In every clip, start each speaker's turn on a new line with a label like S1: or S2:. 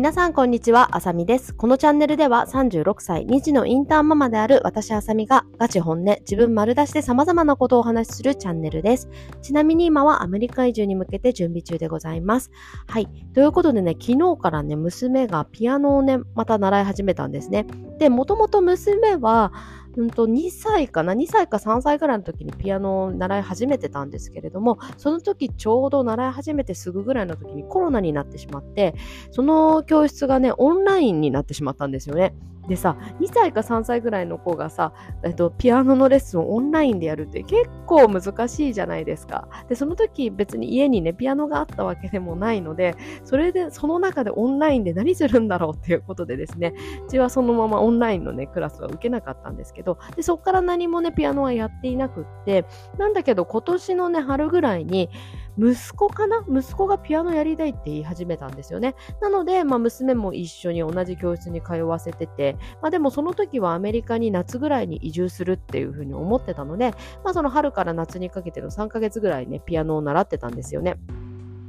S1: 皆さんこんにちは、あさみです。このチャンネルでは36歳、2児のインターンママである私あさみがガチ本音、自分丸出しで様々なことをお話しするチャンネルです。ちなみに今はアメリカ移住に向けて準備中でございます。はい。ということでね、昨日からね、娘がピアノをね、また習い始めたんですね。で、もともと娘は、うんと2歳かな？2歳か3歳ぐらいの時にピアノを習い始めてたんですけれどもその時ちょうど習い始めてすぐぐらいの時にコロナになってしまってその教室がねオンラインになってしまったんですよね。でさ、2歳か3歳ぐらいの子がさ、えっと、ピアノのレッスンをオンラインでやるって結構難しいじゃないですか。で、その時別に家にね、ピアノがあったわけでもないので、それで、その中でオンラインで何するんだろうっていうことでですね、うちはそのままオンラインのね、クラスは受けなかったんですけど、で、そこから何もね、ピアノはやっていなくって、なんだけど今年のね、春ぐらいに、息子かな？息子がピアノやりたいって言い始めたんですよね。なので、まあ、娘も一緒に同じ教室に通わせてて、まあ、でもその時はアメリカに夏ぐらいに移住するっていうふうに思ってたので、まあ、その春から夏にかけての3ヶ月ぐらいね、ピアノを習ってたんですよね。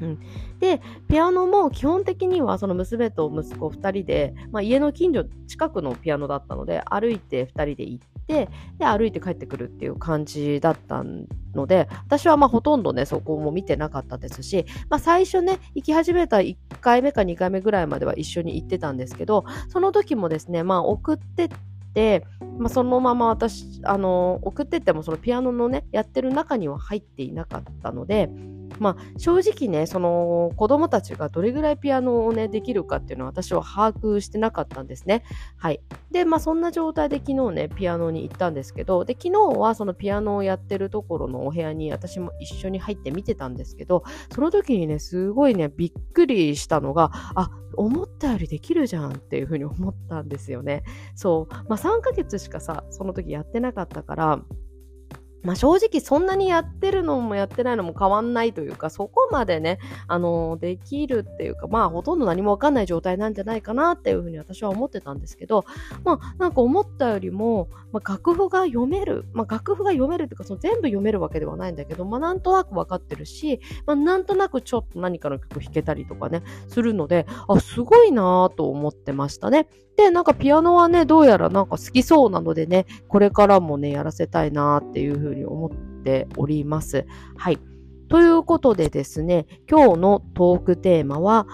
S1: うん、でピアノも基本的にはその娘と息子2人で、まあ、家の近所近くのピアノだったので歩いて2人で行っててで歩いて帰ってくるっていう感じだったので私はまあほとんどねそこも見てなかったですし、まあ、最初ね行き始めた1回目か2回目ぐらいまでは一緒に行ってたんですけどその時もですねまあ送ってってまあ、そのまま私あの送ってってもそのピアノのねやってる中には入っていなかったのでまあ、正直ね、その子供たちがどれぐらいピアノをね、できるかっていうのは私は把握してなかったんですね。はい。で、まあ、そんな状態で昨日ね、ピアノに行ったんですけど、で、昨日はそのピアノをやってるところのお部屋に私も一緒に入って見てたんですけど、その時にね、すごいね、びっくりしたのが、あ、思ったよりできるじゃんっていうふうに思ったんですよね。そう。まあ、3ヶ月しかさ、その時やってなかったから、まあ、正直そんなにやってるのもやってないのも変わんないというか、そこまでね、あの、できるっていうか、まあ、ほとんど何もわかんない状態なんじゃないかなっていうふうに私は思ってたんですけど、まあ、なんか思ったよりも、まあ、楽譜が読める、まあ、楽譜が読めるっていうか、その全部読めるわけではないんだけど、まあ、なんとなくわかってるし、まあ、なんとなくちょっと何かの曲弾けたりとかね、するので、あ、すごいなぁと思ってましたね。で、なんかピアノはね、どうやらなんか好きそうなのでね、これからもね、やらせたいなっていうふうに思っております。はい。ということでですね、今日のトークテーマは、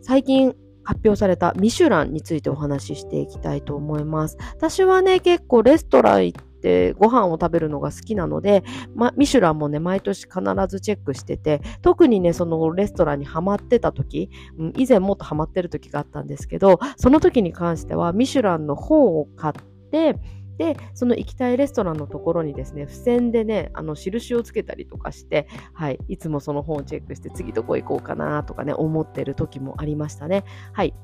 S1: 最近発表されたミシュランについてお話ししていきたいと思います。私はね、結構レストラン行ってご飯を食べるのが好きなので、ま、ミシュランもね、毎年必ずチェックしてて、特にね、そのレストランにハマってた時、以前もっとハマってる時があったんですけど、その時に関してはミシュランの本を買って、で、その行きたいレストランのところにですね、付箋でね、あの、印をつけたりとかして、はい、いつもその本をチェックして、次どこ行こうかなとかね、思ってる時もありましたね。はい。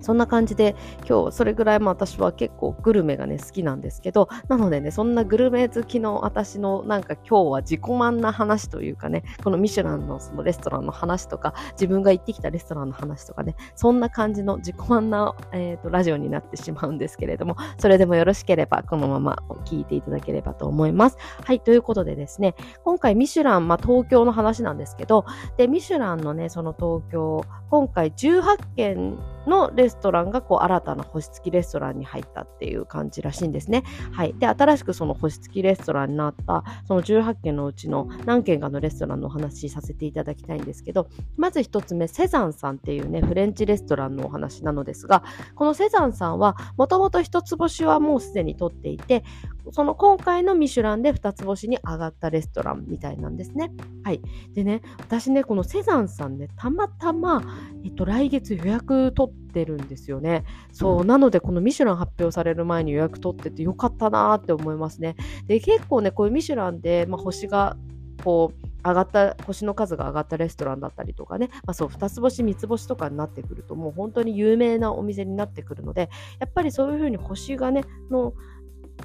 S1: そんな感じで今日それぐらいも私は結構グルメがね好きなんですけどなのでねそんなグルメ好きの私のなんか今日は自己満な話というかねこのミシュランのそのレストランの話とか自分が行ってきたレストランの話とかねそんな感じの自己満な、えーと、ラジオになってしまうんですけれどもそれでもよろしければこのまま聞いていただければと思います。はいということでですね今回ミシュラン、まあ、東京の話なんですけどでミシュランのねその東京今回18件のレストランがこう新たな星付きレストランに入ったっていう感じらしいんですね。はい。で、新しくその星付きレストランになったその18軒のうちの何軒かのレストランのお話しさせていただきたいんですけど、まず1つ目、セザンさんっていうね、フレンチレストランのお話なのですが、このセザンさんはもともと1つ星はもうすでに取っていて、その今回のミシュランで2つ星に上がったレストランみたいなんですね。はい。でね、私ね、このセザンさんね、たまたま、えっと、来月予約取ってるんですよね。そう、なのでこのミシュラン発表される前に予約取っててよかったなーって思いますね。で、結構ね、こういうミシュランで、まあ、星が、こう、上がった星の数が上がったレストランだったりとかね、まあ、そう2つ星3つ星とかになってくるともう本当に有名なお店になってくるのでやっぱりそういうふうに星がねの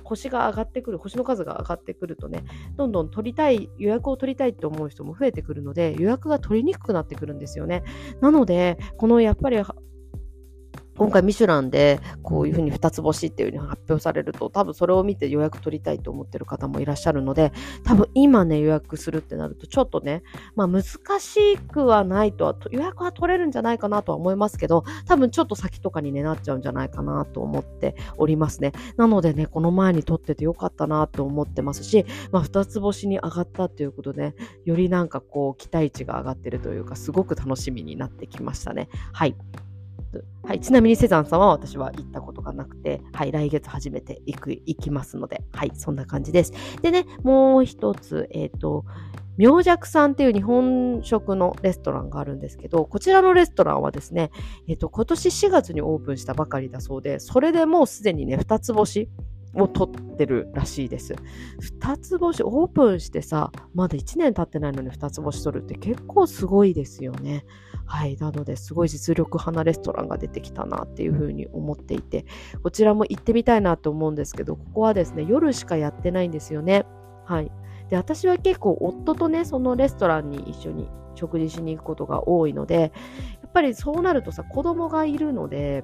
S1: 星が上がってくる、星の数が上がってくるとね、どんどん取りたい、予約を取りたいって思う人も増えてくるので、予約が取りにくくなってくるんですよね。なので、このやっぱり今回ミシュランでこういうふうに二つ星っていうふうに発表されると多分それを見て予約取りたいと思ってる方もいらっしゃるので多分今ね予約するってなるとちょっとねまあ難しくはないとは予約は取れるんじゃないかなとは思いますけど多分ちょっと先とかにねなっちゃうんじゃないかなと思っておりますね。なのでねこの前に撮っててよかったなと思ってますしまあ二つ星に上がったっていうことで、ね、よりなんかこう期待値が上がってるというかすごく楽しみになってきましたね。はい。はい、ちなみにセザンさんは私は行ったことがなくて、はい、来月初めて行く、行きますので、はい、そんな感じです。でね、もう一つ、えっ、ー、と、明尺さんっていう日本食のレストランがあるんですけど、こちらのレストランはですね、えっ、ー、と、今年4月にオープンしたばかりだそうで、それでもうすでにね、二つ星を取ってるらしいです。二つ星、オープンしてさ、まだ1年経ってないのに二つ星取るって結構すごいですよね。はい。なので、すごい実力派なレストランが出てきたなっていうふうに思っていて、こちらも行ってみたいなと思うんですけど、ここはですね、夜しかやってないんですよね。はい。で、私は結構夫とね、そのレストランに一緒に食事しに行くことが多いので、やっぱりそうなるとさ、子供がいるので、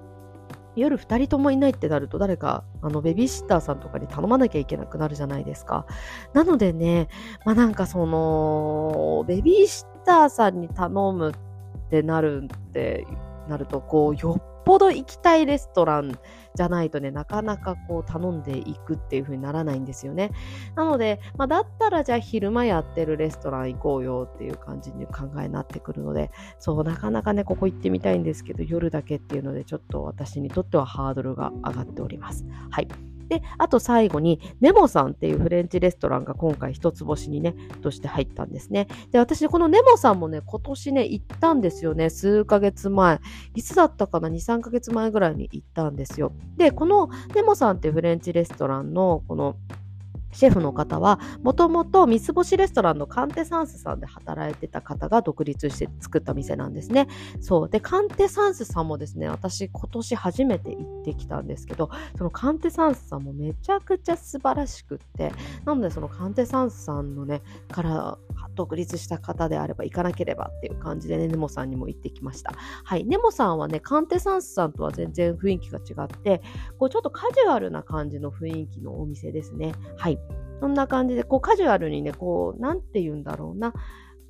S1: 夜2人ともいないってなると誰かあのベビーシッターさんとかに頼まなきゃいけなくなるじゃないですか。なのでね、まあなんかそのベビーシッターさんに頼むってってなるってなるとこうよっぽど行きたいレストランじゃないとね、なかなかこう頼んでいくっていう風にならないんですよね。なので、まあ、だったらじゃあ昼間やってるレストラン行こうよっていう感じに考えになってくるので、そう、なかなかね、ここ行ってみたいんですけど、夜だけっていうので、ちょっと私にとってはハードルが上がっております。はい。で、あと最後に、ネモさんっていうフレンチレストランが今回一つ星にね、として入ったんですね。で、私、このネモさんもね、今年ね、行ったんですよね。数ヶ月前。いつだったかな ?2、3ヶ月前ぐらいに行ったんですよ。で、このネモさんっていうフレンチレストランの、この、シェフの方はもともと三つ星レストランのカンテサンスさんで働いてた方が独立して作った店なんですね。そう。で、カンテサンスさんもですね、私今年初めて行ってきたんですけど、そのカンテサンスさんもめちゃくちゃ素晴らしくって、なのでそのカンテサンスさんのね、から独立した方であれば行かなければっていう感じでね、ネモさんにも行ってきました。はい。ネモさんはね、カンテサンスさんとは全然雰囲気が違って、こうちょっとカジュアルな感じの雰囲気のお店ですね。はい。そんな感じで、こうカジュアルにね、こう、なんて言うんだろうな。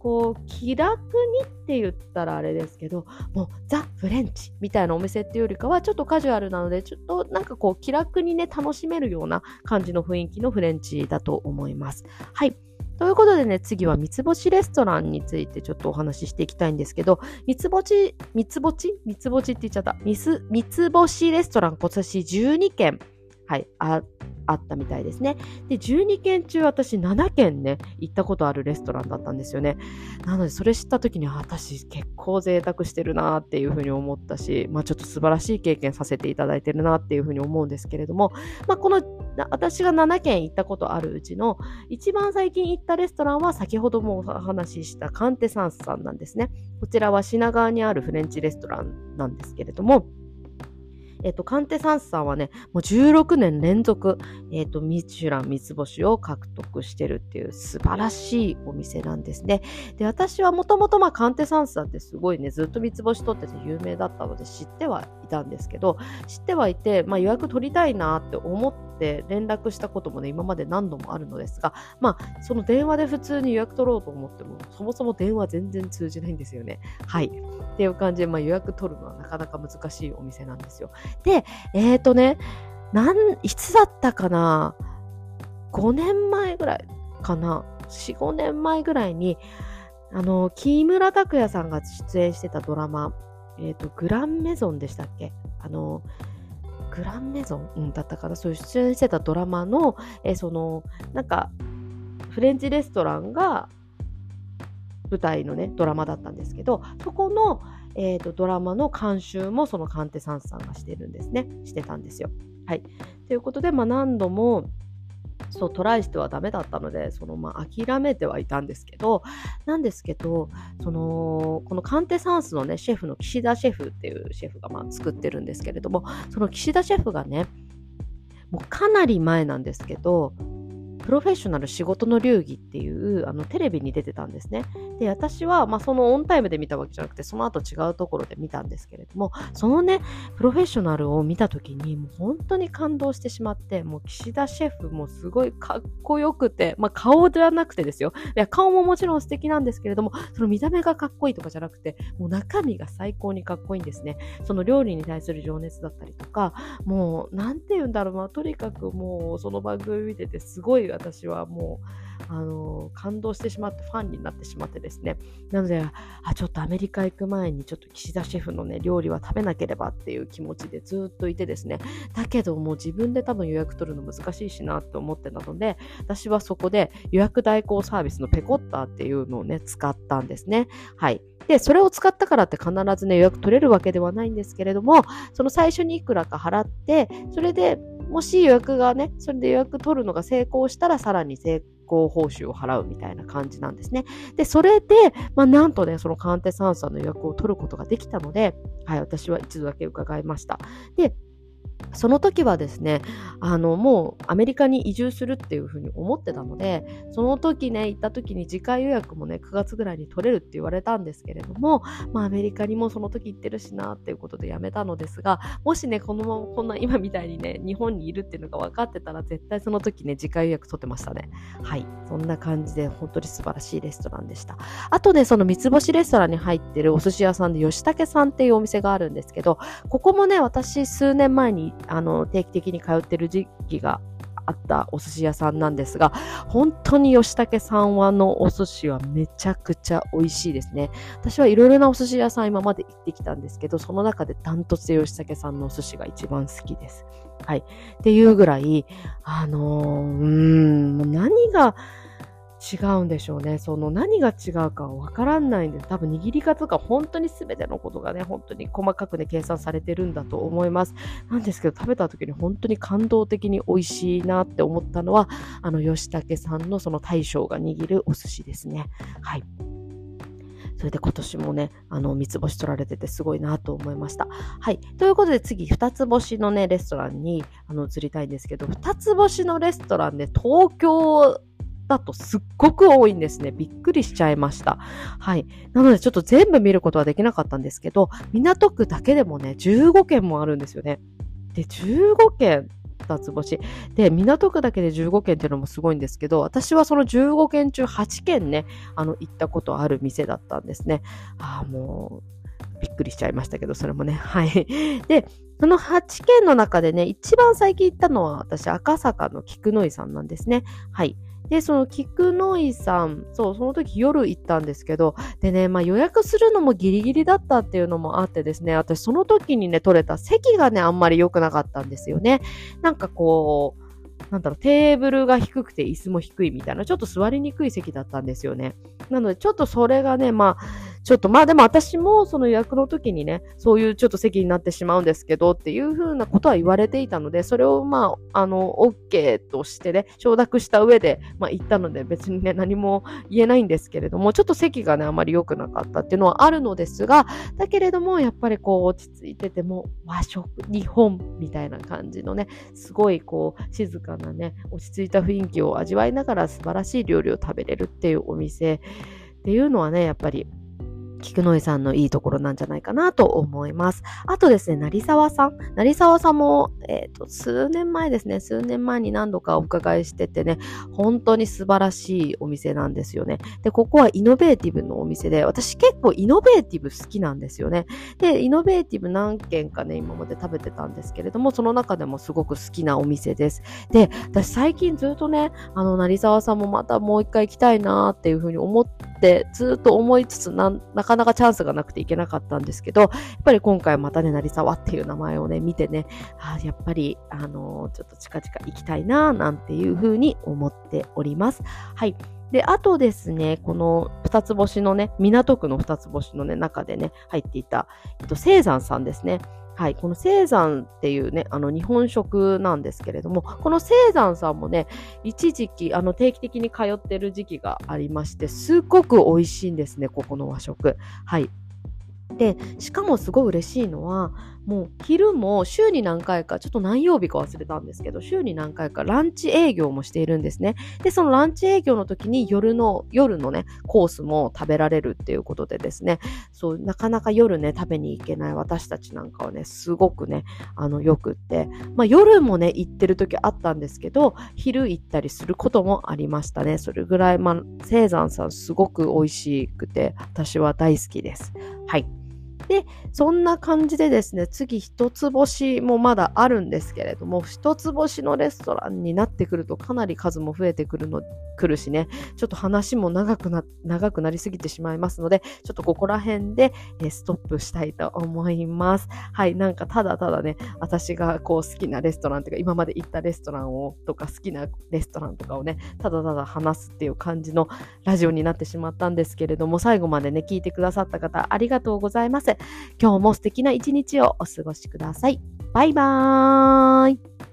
S1: こう気楽にって言ったらあれですけどもうザ・フレンチみたいなお店っていうよりかはちょっとカジュアルなのでちょっとなんかこう気楽にね楽しめるような感じの雰囲気のフレンチだと思います。はい。ということでね、次は三つ星レストランについてちょっとお話ししていきたいんですけど、三つ星、三つ星？三つ星って言っちゃった。三つ星レストラン今年12件、はい、ああったみたいですね。で、12件中私7件ね、行ったことあるレストランだったんですよね。なので、それ知った時に、私結構贅沢してるなっていうふうに思ったし、まあちょっと素晴らしい経験させていただいてるなっていうふうに思うんですけれども、まあこの、私が7件行ったことあるうちの、一番最近行ったレストランは先ほどもお話ししたカンテサンスさんなんですね。こちらは品川にあるフレンチレストランなんですけれども、えっと、カンテサンスさんはね、もう16年連続、えっと、ミシュラン三つ星を獲得してるっていう素晴らしいお店なんですね。で、私はもともとまあカンテサンスさんってすごいね、ずっと三つ星取ってて有名だったので知ってはたんですけど、知ってはいて、まあ予約取りたいなって思って連絡したこともね、今まで何度もあるのですが、まあ、その電話で普通に予約取ろうと思っても、そもそも電話全然通じないんですよね。はい。っていう感じで、まあ予約取るのはなかなか難しいお店なんですよ。で、えっ、ー、とね、なん、いつだったかな ?5 年前ぐらいかな ?4、5年前ぐらいに、あの、木村拓哉さんが出演してたドラマ、えっ、ー、と、グランメゾンでしたっけ？あの、グランメゾン、うん、だったかな？そういう出演してたドラマの、えー、その、なんか、フレンチレストランが舞台のね、ドラマだったんですけど、そこの、えーと、ドラマの監修もそのカンテサンスさんがしてるんですね。してたんですよ。はい。ということで、まあ、何度もそうトライしてはダメだったのでその、まあ、諦めてはいたんですけどなんですけどそのこのカンテサンスのねシェフの岸田シェフっていうシェフがまあ作ってるんですけれどもその岸田シェフがねもうかなり前なんですけどプロフェッショナル仕事の流儀っていうあのテレビに出てたんですね。で、私は、まあ、そのオンタイムで見たわけじゃなくて、その後違うところで見たんですけれども、そのね、プロフェッショナルを見た時に、もう本当に感動してしまって、もう岸田シェフもすごいかっこよくて、まあ、顔ではなくてですよ。いや、顔ももちろん素敵なんですけれども、その見た目がかっこいいとかじゃなくて、もう中身が最高にかっこいいんですね。その料理に対する情熱だったりとか、もう、なんて言うんだろう、まあ、とにかくもう、その番組見てて、すごい私はもう、あの感動してしまってファンになってしまってですね。なのであちょっとアメリカ行く前にちょっと岸田シェフのね料理は食べなければっていう気持ちでずっといてですね。だけどもう自分で多分予約取るの難しいしなと思ってたので私はそこで予約代行サービスのペコッターっていうのをね使ったんですね。はい。で、それを使ったからって必ずね、予約取れるわけではないんですけれども、その最初にいくらか払って、それでもし予約がね、それで予約取るのが成功したら、さらに成功報酬を払うみたいな感じなんですね。で、それで、まあ、なんとね、そのカンテサンさんの予約を取ることができたので、はい、私は一度だけ伺いました。で、その時はですね、あの、もうアメリカに移住するっていうふうに思ってたので、その時ね、行った時に次回予約もね、9月ぐらいに取れるって言われたんですけれども、まあアメリカにもその時行ってるしなっていうことでやめたのですが、もしね、このままこんな今みたいにね、日本にいるっていうのが分かってたら、絶対その時ね、次回予約取ってましたね。はい。そんな感じで、本当に素晴らしいレストランでした。あとね、その三つ星レストランに入ってるお寿司屋さんで吉武さんっていうお店があるんですけど、ここもね、私数年前にあの定期的に通ってる時期があったお寿司屋さんなんですが、本当に吉武さんはのお寿司はめちゃくちゃ美味しいですね。私はいろいろなお寿司屋さん今まで行ってきたんですけど、その中でダントツで吉武さんのお寿司が一番好きです。はい。っていうぐらい、あのー、うーん、何が、違うんでしょうね。その何が違うかわからないんです。多分握り方とか本当に全てのことがね、本当に細かくね、計算されてるんだと思います。なんですけど、食べた時に本当に感動的に美味しいなって思ったのは、あの、吉武さんのその大将が握るお寿司ですね。はい。それで今年もね、あの、三つ星取られててすごいなと思いました。はい。ということで次、二つ星のね、レストランにあの移りたいんですけど、二つ星のレストランで東京だとすっごく多いんですね。びっくりしちゃいました。はい。なのでちょっと全部見ることはできなかったんですけど、港区だけでもね、15件もあるんですよね。で、15件二つ星。で、港区だけで15件っていうのもすごいんですけど、私はその15件中8件ね、あの、行ったことある店だったんですね。ああ、もう、びっくりしちゃいましたけど、それもね。はい。で、その8件の中でね、一番最近行ったのは私、赤坂の菊の井さんなんですね。はい。で、その菊ノ井さん、そう、その時夜行ったんですけど、でね、まあ予約するのもギリギリだったっていうのもあってですね、私その時にね、取れた席がね、あんまり良くなかったんですよね。なんかこう、なんだろう、テーブルが低くて椅子も低いみたいな、ちょっと座りにくい席だったんですよね。なので、ちょっとそれがね、まあ、ちょっとまあでも私もその予約の時にね、そういうちょっと席になってしまうんですけどっていうふうなことは言われていたので、それをまあ、あの、OK としてね、承諾した上で、まあ行ったので別にね、何も言えないんですけれども、ちょっと席がね、あまり良くなかったっていうのはあるのですが、だけれども、やっぱりこう落ち着いてても和食、日本みたいな感じのね、すごいこう静かなね、落ち着いた雰囲気を味わいながら素晴らしい料理を食べれるっていうお店っていうのはね、やっぱり菊野井さんのいいところなんじゃないかなと思います。あとですね、成沢さん。成沢さんも、えっ、ー、と、数年前ですね、数年前に何度かお伺いしててね、本当に素晴らしいお店なんですよね。で、ここはイノベーティブのお店で、私結構イノベーティブ好きなんですよね。で、イノベーティブ何軒かね、今まで食べてたんですけれども、その中でもすごく好きなお店です。で、私最近ずっとね、あの、成沢さんもまたもう一回行きたいなーっていうふうに思って、ずっと思いつつな、かなかチャンスがなくていけなかったんですけど、やっぱり今回またね、成沢っていう名前をね、見てね、あやっぱり、あのー、ちょっと近々行きたいな、なんていうふうに思っております。はい。で、あとですね、この二つ星のね、港区の二つ星のね、中でね、入っていた、えっと、聖山さんですね。はい、この青山っていうね、あの日本食なんですけれども、この青山さんもね、一時期、あの定期的に通ってる時期がありまして、すっごく美味しいんですね、ここの和食。はい。で、しかもすごい嬉しいのは、もう昼も週に何回か、ちょっと何曜日か忘れたんですけど、週に何回かランチ営業もしているんですね。で、そのランチ営業の時に夜の、夜のね、コースも食べられるっていうことでですね、そう、なかなか夜ね、食べに行けない私たちなんかはね、すごくね、あの、よくって、まあ夜もね、行ってる時あったんですけど、昼行ったりすることもありましたね。それぐらい、まあ、生山さんすごく美味しくて、私は大好きです。はい。で、そんな感じでですね、次一つ星もまだあるんですけれども、一つ星のレストランになってくるとかなり数も増えてくるの、くるしね、ちょっと話も長くな、長くなりすぎてしまいますので、ちょっとここら辺で、えストップしたいと思います。はい、なんかただただね、私がこう好きなレストランとか、今まで行ったレストランを、とか好きなレストランとかをね、ただただ話すっていう感じのラジオになってしまったんですけれども、最後までね、聞いてくださった方、ありがとうございます。今日も素敵な一日をお過ごしください。バイバーイ。